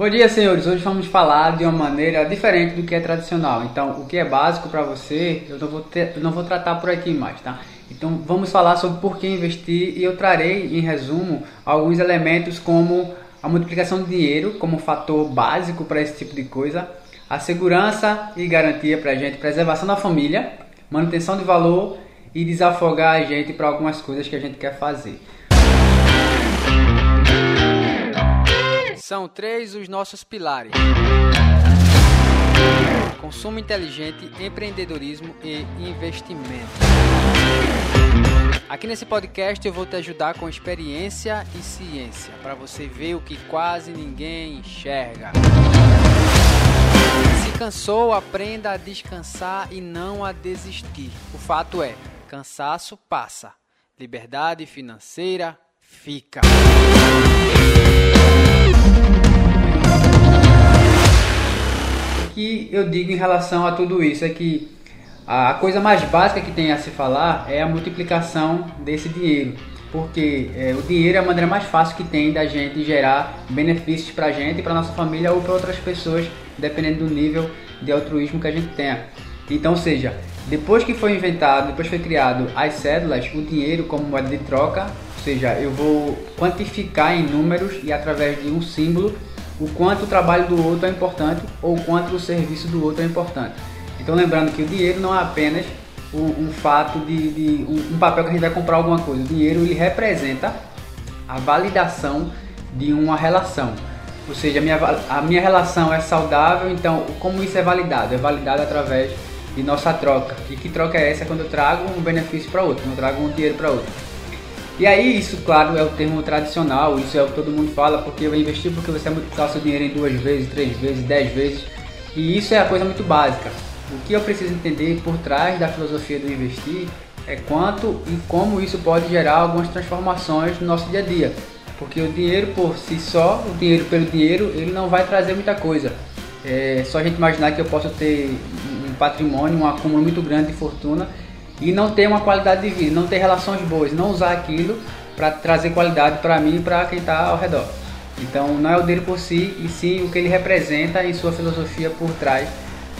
Bom dia, senhores. Hoje vamos falar de uma maneira diferente do que é tradicional. Então, o que é básico para você, eu não, vou ter, eu não vou tratar por aqui mais, tá? Então, vamos falar sobre por que investir e eu trarei, em resumo, alguns elementos como a multiplicação de dinheiro como fator básico para esse tipo de coisa, a segurança e garantia para a gente, preservação da família, manutenção de valor e desafogar a gente para algumas coisas que a gente quer fazer. São três os nossos pilares: consumo inteligente, empreendedorismo e investimento. Aqui nesse podcast eu vou te ajudar com experiência e ciência para você ver o que quase ninguém enxerga. Se cansou, aprenda a descansar e não a desistir. O fato é, cansaço passa, liberdade financeira fica. Que eu digo em relação a tudo isso é que a coisa mais básica que tem a se falar é a multiplicação desse dinheiro, porque é, o dinheiro é a maneira mais fácil que tem da gente gerar benefícios para a gente, para nossa família ou para outras pessoas, dependendo do nível de altruísmo que a gente tenha. Então, seja, depois que foi inventado, depois foi criado as cédulas, o dinheiro como moeda de troca, ou seja, eu vou quantificar em números e através de um símbolo o quanto o trabalho do outro é importante ou o quanto o serviço do outro é importante. Então lembrando que o dinheiro não é apenas um, um fato de, de um, um, papel que a gente vai comprar alguma coisa. O dinheiro ele representa a validação de uma relação. Ou seja, a minha, a minha relação é saudável, então como isso é validado? É validado através de nossa troca. E que troca é essa? Quando eu trago um benefício para outro, eu trago um dinheiro para outro. E aí isso, claro, é o termo tradicional, isso é o que todo mundo fala, porque eu investi porque você vai multiplicar seu dinheiro em duas vezes, três vezes, dez vezes. E isso é a coisa muito básica. O que eu preciso entender por trás da filosofia do investir é quanto e como isso pode gerar algumas transformações no nosso dia a dia. Porque o dinheiro por si só, o dinheiro pelo dinheiro, ele não vai trazer muita coisa. É só a gente imaginar que eu posso ter um patrimônio, um acúmulo muito grande de fortuna e não ter uma qualidade de vida, não ter relações boas, não usar aquilo para trazer qualidade para mim e para quem está ao redor. Então não é o dele por si, e sim o que ele representa em sua filosofia por trás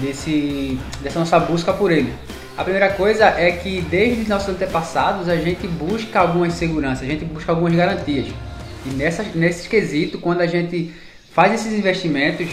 desse, dessa nossa busca por ele. A primeira coisa é que desde nossos antepassados a gente busca algumas seguranças, a gente busca algumas garantias. E nessa, nesse quesito, quando a gente faz esses investimentos,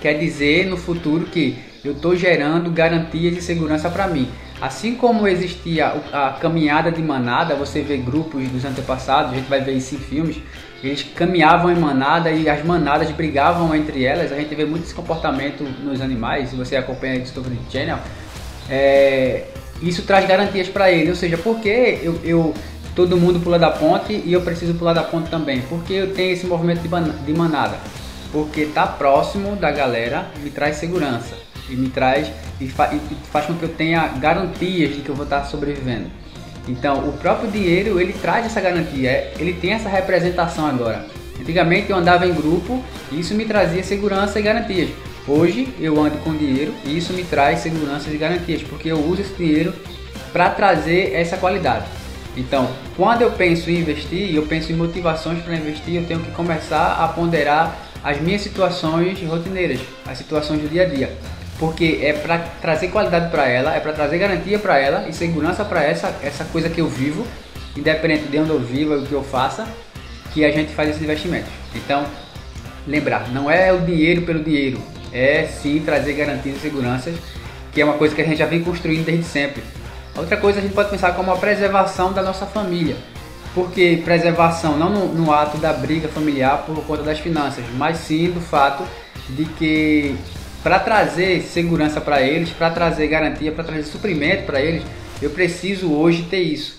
quer dizer no futuro que eu estou gerando garantias de segurança para mim. Assim como existia a caminhada de manada, você vê grupos dos antepassados, a gente vai ver isso em filmes, eles caminhavam em manada e as manadas brigavam entre elas. A gente vê muito esse comportamento nos animais, se você acompanha a Discovery Channel. É, isso traz garantias para ele, ou seja, porque eu, eu, todo mundo pula da ponte e eu preciso pular da ponte também? Porque eu tenho esse movimento de, de manada? Porque tá próximo da galera me traz segurança me traz e, fa, e faz com que eu tenha garantias de que eu vou estar sobrevivendo. Então, o próprio dinheiro ele traz essa garantia, ele tem essa representação agora. Antigamente eu andava em grupo e isso me trazia segurança e garantias. Hoje eu ando com dinheiro e isso me traz segurança e garantias, porque eu uso esse dinheiro para trazer essa qualidade. Então, quando eu penso em investir, eu penso em motivações para investir, eu tenho que começar a ponderar as minhas situações rotineiras, as situações do dia a dia porque é para trazer qualidade para ela, é para trazer garantia para ela e segurança para essa essa coisa que eu vivo, independente de onde eu vivo, o que eu faça, que a gente faz esses investimentos. Então, lembrar, não é o dinheiro pelo dinheiro, é sim trazer garantias e seguranças, que é uma coisa que a gente já vem construindo desde sempre. Outra coisa a gente pode pensar como a preservação da nossa família. Porque preservação não no, no ato da briga familiar por conta das finanças, mas sim do fato de que para trazer segurança para eles, para trazer garantia, para trazer suprimento para eles, eu preciso hoje ter isso.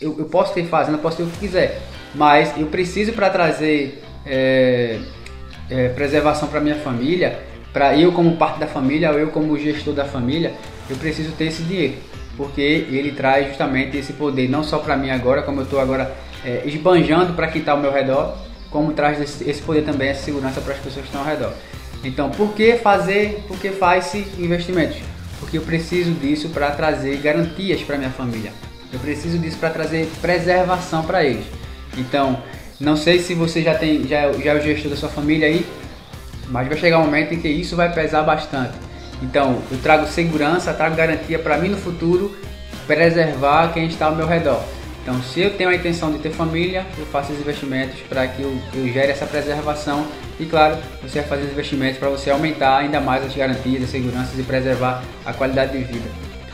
Eu, eu, posso ter fazenda, posso ter o que quiser, mas eu preciso para trazer é, é, preservação para minha família, para eu como parte da família, ou eu como gestor da família, eu preciso ter esse dinheiro, porque ele traz justamente esse poder, não só para mim agora, como eu estou agora é, esbanjando para quem está ao meu redor, como traz esse, esse poder também, essa segurança para as pessoas que estão ao redor. Então, por que fazer, por que faz-se investimentos? Porque eu preciso disso para trazer garantias para minha família. Eu preciso disso para trazer preservação para eles. Então, não sei se você já tem já, já é o gestor da sua família aí, mas vai chegar um momento em que isso vai pesar bastante. Então, eu trago segurança, trago garantia para mim no futuro preservar quem está ao meu redor. Então, se eu tenho a intenção de ter família, eu faço os investimentos para que eu, eu, gere essa preservação e, claro, você vai fazer os investimentos para você aumentar ainda mais as garantias, as seguranças e preservar a qualidade de vida.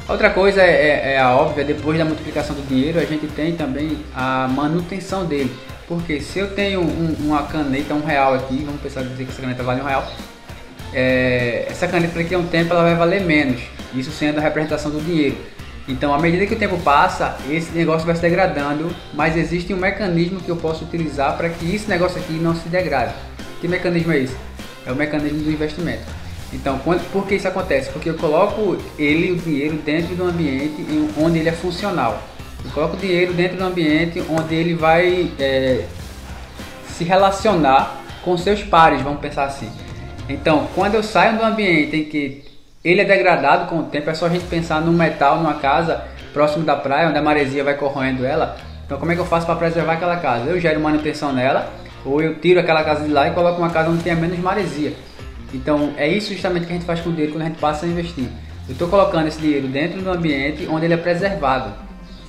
Outra coisa é, é, é a óbvia, depois da multiplicação do dinheiro, a gente tem também a manutenção dele. Porque se eu tenho um, uma caneta, um real aqui, vamos pensar dizer que essa caneta vale um real, é, essa caneta daqui a um tempo ela vai valer menos, isso sendo a representação do dinheiro. Então, à medida que o tempo passa, esse negócio vai se degradando, mas existe um mecanismo que eu posso utilizar para que esse negócio aqui não se degrade. Que mecanismo é esse? É o mecanismo do investimento. Então, quando, por que isso acontece? Porque eu coloco ele, o dinheiro, dentro do ambiente onde ele é funcional. Eu coloco o dinheiro dentro do ambiente onde ele vai é, se relacionar com seus pares, vamos pensar assim. Então, quando eu saio do ambiente em que ele é degradado com o tempo, é só a gente pensar num metal, numa casa próximo da praia, onde a maresia vai corroendo ela. Então, como é que eu faço para preservar aquela casa? Eu gero manutenção nela, ou eu tiro aquela casa de lá e coloco uma casa onde tenha menos maresia. Então, é isso justamente que a gente faz com o dinheiro quando a gente passa a investir. Eu estou colocando esse dinheiro dentro do ambiente onde ele é preservado,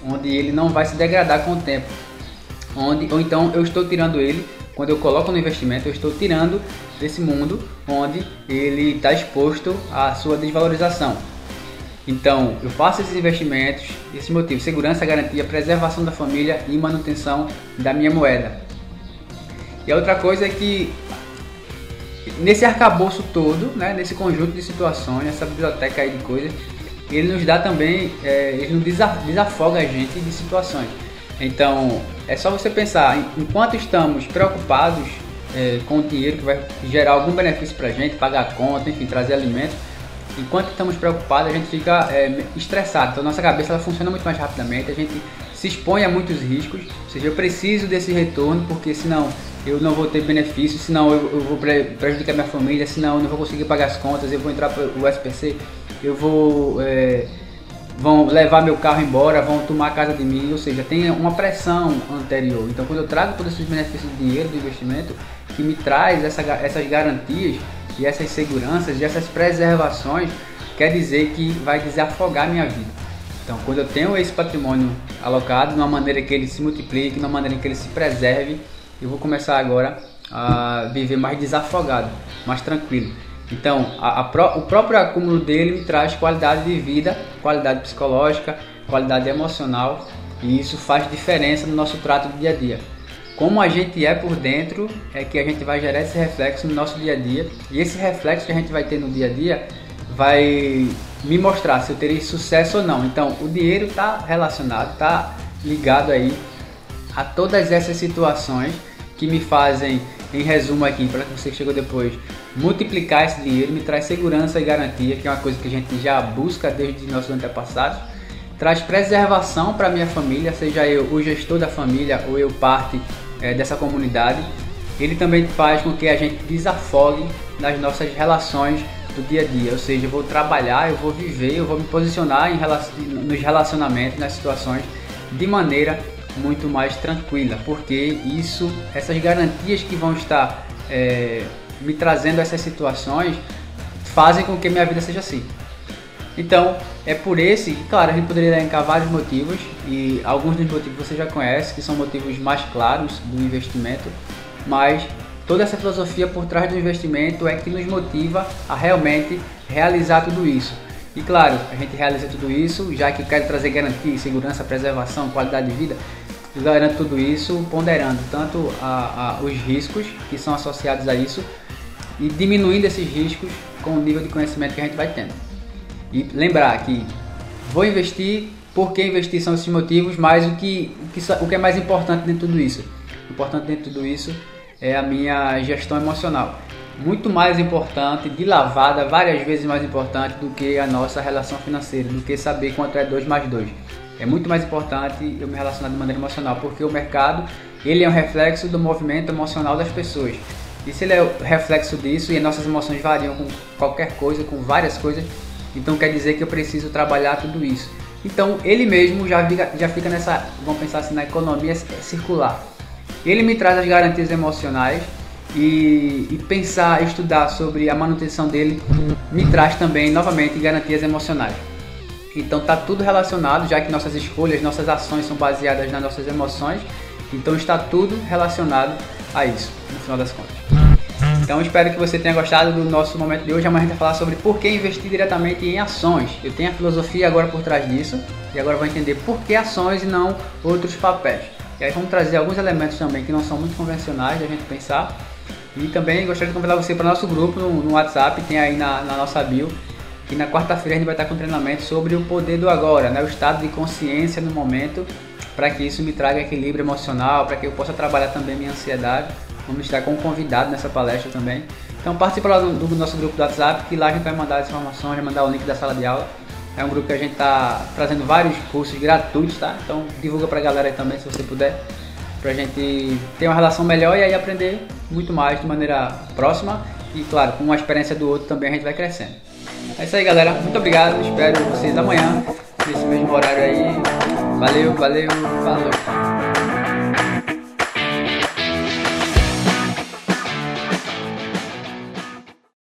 onde ele não vai se degradar com o tempo. Onde, ou então eu estou tirando ele quando eu coloco no investimento, eu estou tirando desse mundo onde ele está exposto à sua desvalorização. Então, eu faço esses investimentos, esse motivo, segurança, garantia, preservação da família e manutenção da minha moeda. E a outra coisa é que nesse arcabouço todo, né, nesse conjunto de situações, essa biblioteca aí de coisas, ele nos dá também, é, ele nos desafoga a gente de situações. Então, é só você pensar, enquanto estamos preocupados é, com dinheiro que vai gerar algum benefício para a gente, pagar conta, enfim, trazer alimentos, enquanto estamos preocupados, a gente fica é, estressado. Então, nossa cabeça ela funciona muito mais rapidamente, a gente se expõe a muitos riscos, ou seja, eu preciso desse retorno, porque senão eu não vou ter benefício, senão eu, eu vou prejudicar minha família, senão eu não vou conseguir pagar as contas, eu vou entrar para o SPC, eu vou. É, vão levar meu carro embora, vão tomar a casa de mim, ou seja, tem uma pressão anterior. Então, quando eu trago todos esses benefícios do dinheiro, do investimento, que me traz essa, essas garantias e essas seguranças e essas preservações, quer dizer que vai desafogar minha vida. Então, quando eu tenho esse patrimônio alocado, de uma maneira que ele se multiplique, de uma maneira que ele se preserve, eu vou começar agora a viver mais desafogado, mais tranquilo. Então, a, a, o próprio acúmulo dele me traz qualidade de vida, qualidade psicológica, qualidade emocional, e isso faz diferença no nosso trato do dia a dia. Como a gente é por dentro, é que a gente vai gerar esse reflexo no nosso dia a dia, e esse reflexo que a gente vai ter no dia a dia vai me mostrar se eu terei sucesso ou não. Então, o dinheiro está relacionado, está ligado aí a todas essas situações que me fazem, em resumo aqui, para você que chegou depois, multiplicar esse dinheiro me traz segurança e garantia, que é uma coisa que a gente já busca desde nossos antepassados. Traz preservação para minha família, seja eu o gestor da família ou eu parte é, dessa comunidade. Ele também faz com que a gente desafogue nas nossas relações do dia a dia, ou seja, eu vou trabalhar, eu vou viver, eu vou me posicionar em nos relacionamentos, nas situações de maneira muito mais tranquila, porque isso, essas garantias que vão estar é, me trazendo essas situações fazem com que minha vida seja assim. Então, é por esse, claro, a gente poderia elencar vários motivos e alguns dos motivos você já conhece, que são motivos mais claros do investimento, mas toda essa filosofia por trás do investimento é que nos motiva a realmente realizar tudo isso. E claro, a gente realiza tudo isso, já que quero trazer garantia, segurança, preservação, qualidade de vida, garanto tudo isso ponderando tanto a, a, os riscos que são associados a isso, e diminuindo esses riscos com o nível de conhecimento que a gente vai tendo. E lembrar que vou investir, por que investir são esses motivos, mas o que, o que, o que é mais importante dentro de tudo isso? Importante dentro de tudo isso é a minha gestão emocional. Muito mais importante, de lavada, várias vezes mais importante do que a nossa relação financeira, do que saber quanto é 2 mais 2. É muito mais importante eu me relacionar de maneira emocional, porque o mercado ele é um reflexo do movimento emocional das pessoas. E se ele é o reflexo disso e nossas emoções variam com qualquer coisa, com várias coisas, então quer dizer que eu preciso trabalhar tudo isso. Então ele mesmo já fica, já fica nessa, vamos pensar assim, na economia circular. Ele me traz as garantias emocionais e, e pensar, estudar sobre a manutenção dele me traz também novamente garantias emocionais. Então tá tudo relacionado, já que nossas escolhas, nossas ações são baseadas nas nossas emoções, então está tudo relacionado a isso, no final das contas. Então espero que você tenha gostado do nosso momento de hoje. Amanhã a gente vai falar sobre por que investir diretamente em ações. Eu tenho a filosofia agora por trás disso e agora vai entender por que ações e não outros papéis. E aí vamos trazer alguns elementos também que não são muito convencionais da gente pensar. E também gostaria de convidar você para o nosso grupo no, no WhatsApp, tem aí na, na nossa bio, que na quarta-feira a gente vai estar com um treinamento sobre o poder do agora, né? o estado de consciência no momento, para que isso me traga equilíbrio emocional, para que eu possa trabalhar também minha ansiedade. Vamos estar com um convidado nessa palestra também. Então participe lá do, do nosso grupo do WhatsApp, que lá a gente vai mandar as informações, vai mandar o link da sala de aula. É um grupo que a gente está trazendo vários cursos gratuitos, tá? Então divulga pra galera aí também, se você puder, pra gente ter uma relação melhor e aí aprender muito mais de maneira próxima e, claro, com a experiência do outro também a gente vai crescendo. É isso aí, galera. Muito obrigado. Espero vocês amanhã, nesse mesmo horário aí. Valeu, valeu, falou.